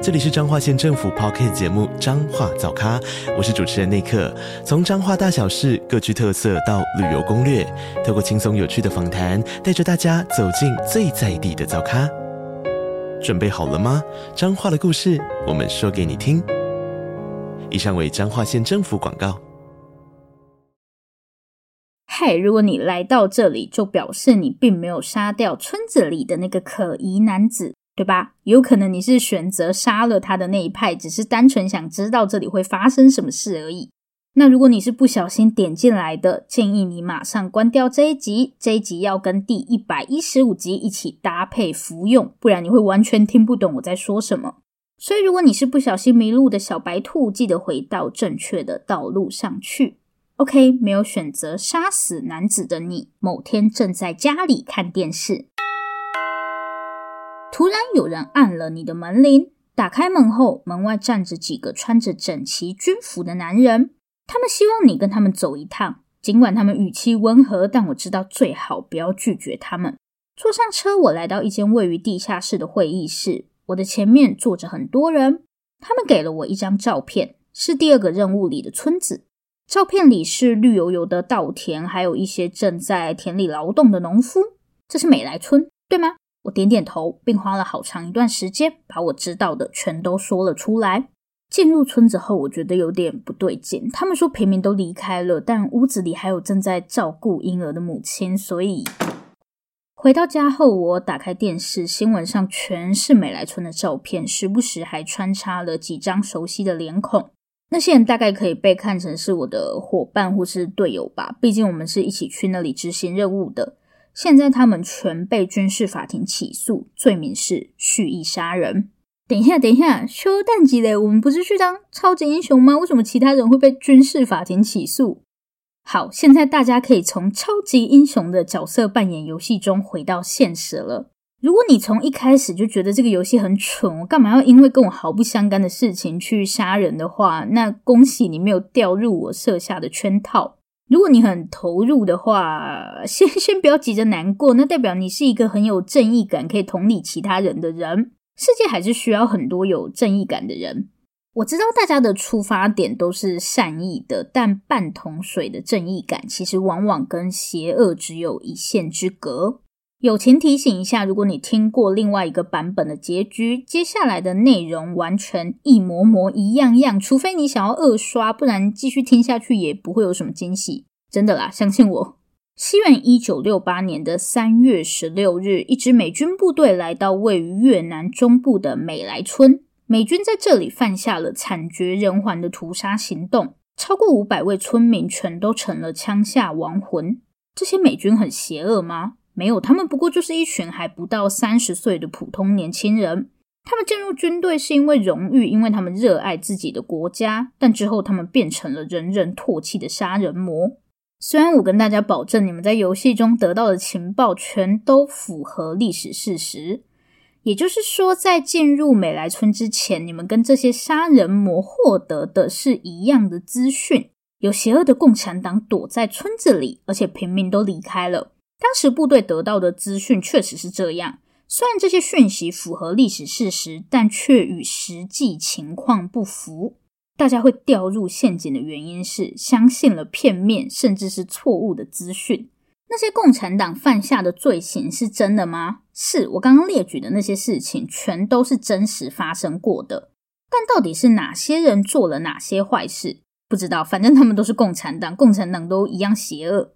这里是彰化县政府 Podcast 节目《彰化早咖》，我是主持人内克。从彰化大小事各具特色到旅游攻略，透过轻松有趣的访谈，带着大家走进最在地的早咖。准备好了吗？彰化的故事，我们说给你听。以上为彰化县政府广告。嗨，如果你来到这里，就表示你并没有杀掉村子里的那个可疑男子。对吧？有可能你是选择杀了他的那一派，只是单纯想知道这里会发生什么事而已。那如果你是不小心点进来的，建议你马上关掉这一集。这一集要跟第一百一十五集一起搭配服用，不然你会完全听不懂我在说什么。所以，如果你是不小心迷路的小白兔，记得回到正确的道路上去。OK，没有选择杀死男子的你，某天正在家里看电视。突然有人按了你的门铃，打开门后，门外站着几个穿着整齐军服的男人，他们希望你跟他们走一趟。尽管他们语气温和，但我知道最好不要拒绝他们。坐上车，我来到一间位于地下室的会议室，我的前面坐着很多人，他们给了我一张照片，是第二个任务里的村子。照片里是绿油油的稻田，还有一些正在田里劳动的农夫。这是美来村，对吗？我点点头，并花了好长一段时间把我知道的全都说了出来。进入村子后，我觉得有点不对劲。他们说平民都离开了，但屋子里还有正在照顾婴儿的母亲。所以回到家后，我打开电视，新闻上全是美莱村的照片，时不时还穿插了几张熟悉的脸孔。那些人大概可以被看成是我的伙伴或是队友吧，毕竟我们是一起去那里执行任务的。现在他们全被军事法庭起诉，罪名是蓄意杀人。等一下，等一下，修蛋鸡嘞，我们不是去当超级英雄吗？为什么其他人会被军事法庭起诉？好，现在大家可以从超级英雄的角色扮演游戏中回到现实了。如果你从一开始就觉得这个游戏很蠢，我干嘛要因为跟我毫不相干的事情去杀人的话，那恭喜你没有掉入我设下的圈套。如果你很投入的话，先 先不要急着难过，那代表你是一个很有正义感、可以同理其他人的人。世界还是需要很多有正义感的人。我知道大家的出发点都是善意的，但半桶水的正义感其实往往跟邪恶只有一线之隔。友情提醒一下，如果你听过另外一个版本的结局，接下来的内容完全一模模一样样，除非你想要二刷，不然继续听下去也不会有什么惊喜。真的啦，相信我。西元一九六八年的三月十六日，一支美军部队来到位于越南中部的美莱村，美军在这里犯下了惨绝人寰的屠杀行动，超过五百位村民全都成了枪下亡魂。这些美军很邪恶吗？没有，他们不过就是一群还不到三十岁的普通年轻人。他们进入军队是因为荣誉，因为他们热爱自己的国家。但之后，他们变成了人人唾弃的杀人魔。虽然我跟大家保证，你们在游戏中得到的情报全都符合历史事实，也就是说，在进入美来村之前，你们跟这些杀人魔获得的是一样的资讯：有邪恶的共产党躲在村子里，而且平民都离开了。当时部队得到的资讯确实是这样，虽然这些讯息符合历史事实，但却与实际情况不符。大家会掉入陷阱的原因是相信了片面甚至是错误的资讯。那些共产党犯下的罪行是真的吗？是，我刚刚列举的那些事情全都是真实发生过的。但到底是哪些人做了哪些坏事？不知道，反正他们都是共产党，共产党都一样邪恶。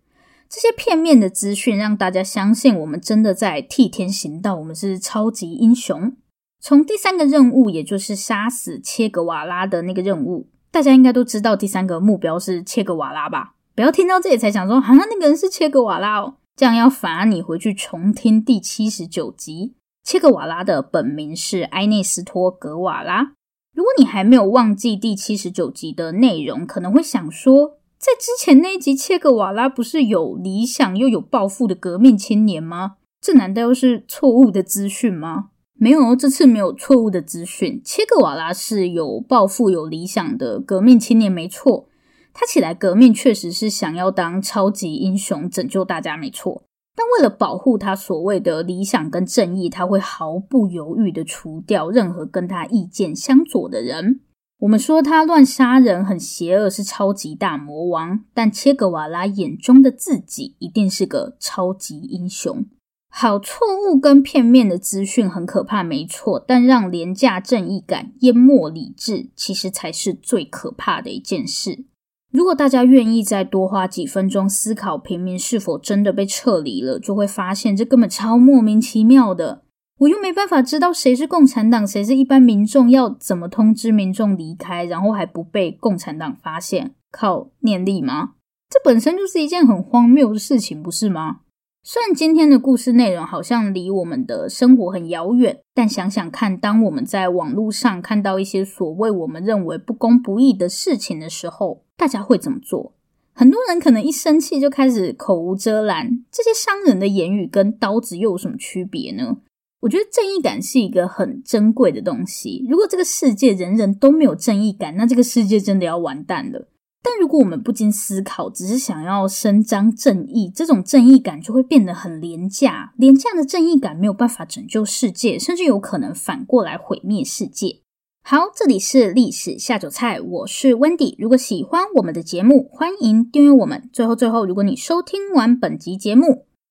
这些片面的资讯让大家相信我们真的在替天行道，我们是超级英雄。从第三个任务，也就是杀死切格瓦拉的那个任务，大家应该都知道第三个目标是切格瓦拉吧？不要听到这里才想说，好像那个人是切格瓦拉哦，这样要罚你回去重听第七十九集。切格瓦拉的本名是埃内斯托·格瓦拉。如果你还没有忘记第七十九集的内容，可能会想说。在之前那一集，切格瓦拉不是有理想又有抱负的革命青年吗？这难道又是错误的资讯吗？没有，这次没有错误的资讯。切格瓦拉是有抱负、有理想的革命青年，没错。他起来革命确实是想要当超级英雄，拯救大家，没错。但为了保护他所谓的理想跟正义，他会毫不犹豫地除掉任何跟他意见相左的人。我们说他乱杀人很邪恶，是超级大魔王，但切格瓦拉眼中的自己一定是个超级英雄。好，错误跟片面的资讯很可怕，没错，但让廉价正义感淹没理智，其实才是最可怕的一件事。如果大家愿意再多花几分钟思考平民是否真的被撤离了，就会发现这根本超莫名其妙的。我又没办法知道谁是共产党，谁是一般民众，要怎么通知民众离开，然后还不被共产党发现？靠念力吗？这本身就是一件很荒谬的事情，不是吗？虽然今天的故事内容好像离我们的生活很遥远，但想想看，当我们在网络上看到一些所谓我们认为不公不义的事情的时候，大家会怎么做？很多人可能一生气就开始口无遮拦，这些伤人的言语跟刀子又有什么区别呢？我觉得正义感是一个很珍贵的东西。如果这个世界人人都没有正义感，那这个世界真的要完蛋了。但如果我们不经思考，只是想要伸张正义，这种正义感就会变得很廉价。廉价的正义感没有办法拯救世界，甚至有可能反过来毁灭世界。好，这里是历史下酒菜，我是 Wendy。如果喜欢我们的节目，欢迎订阅我们。最后，最后，如果你收听完本集节目，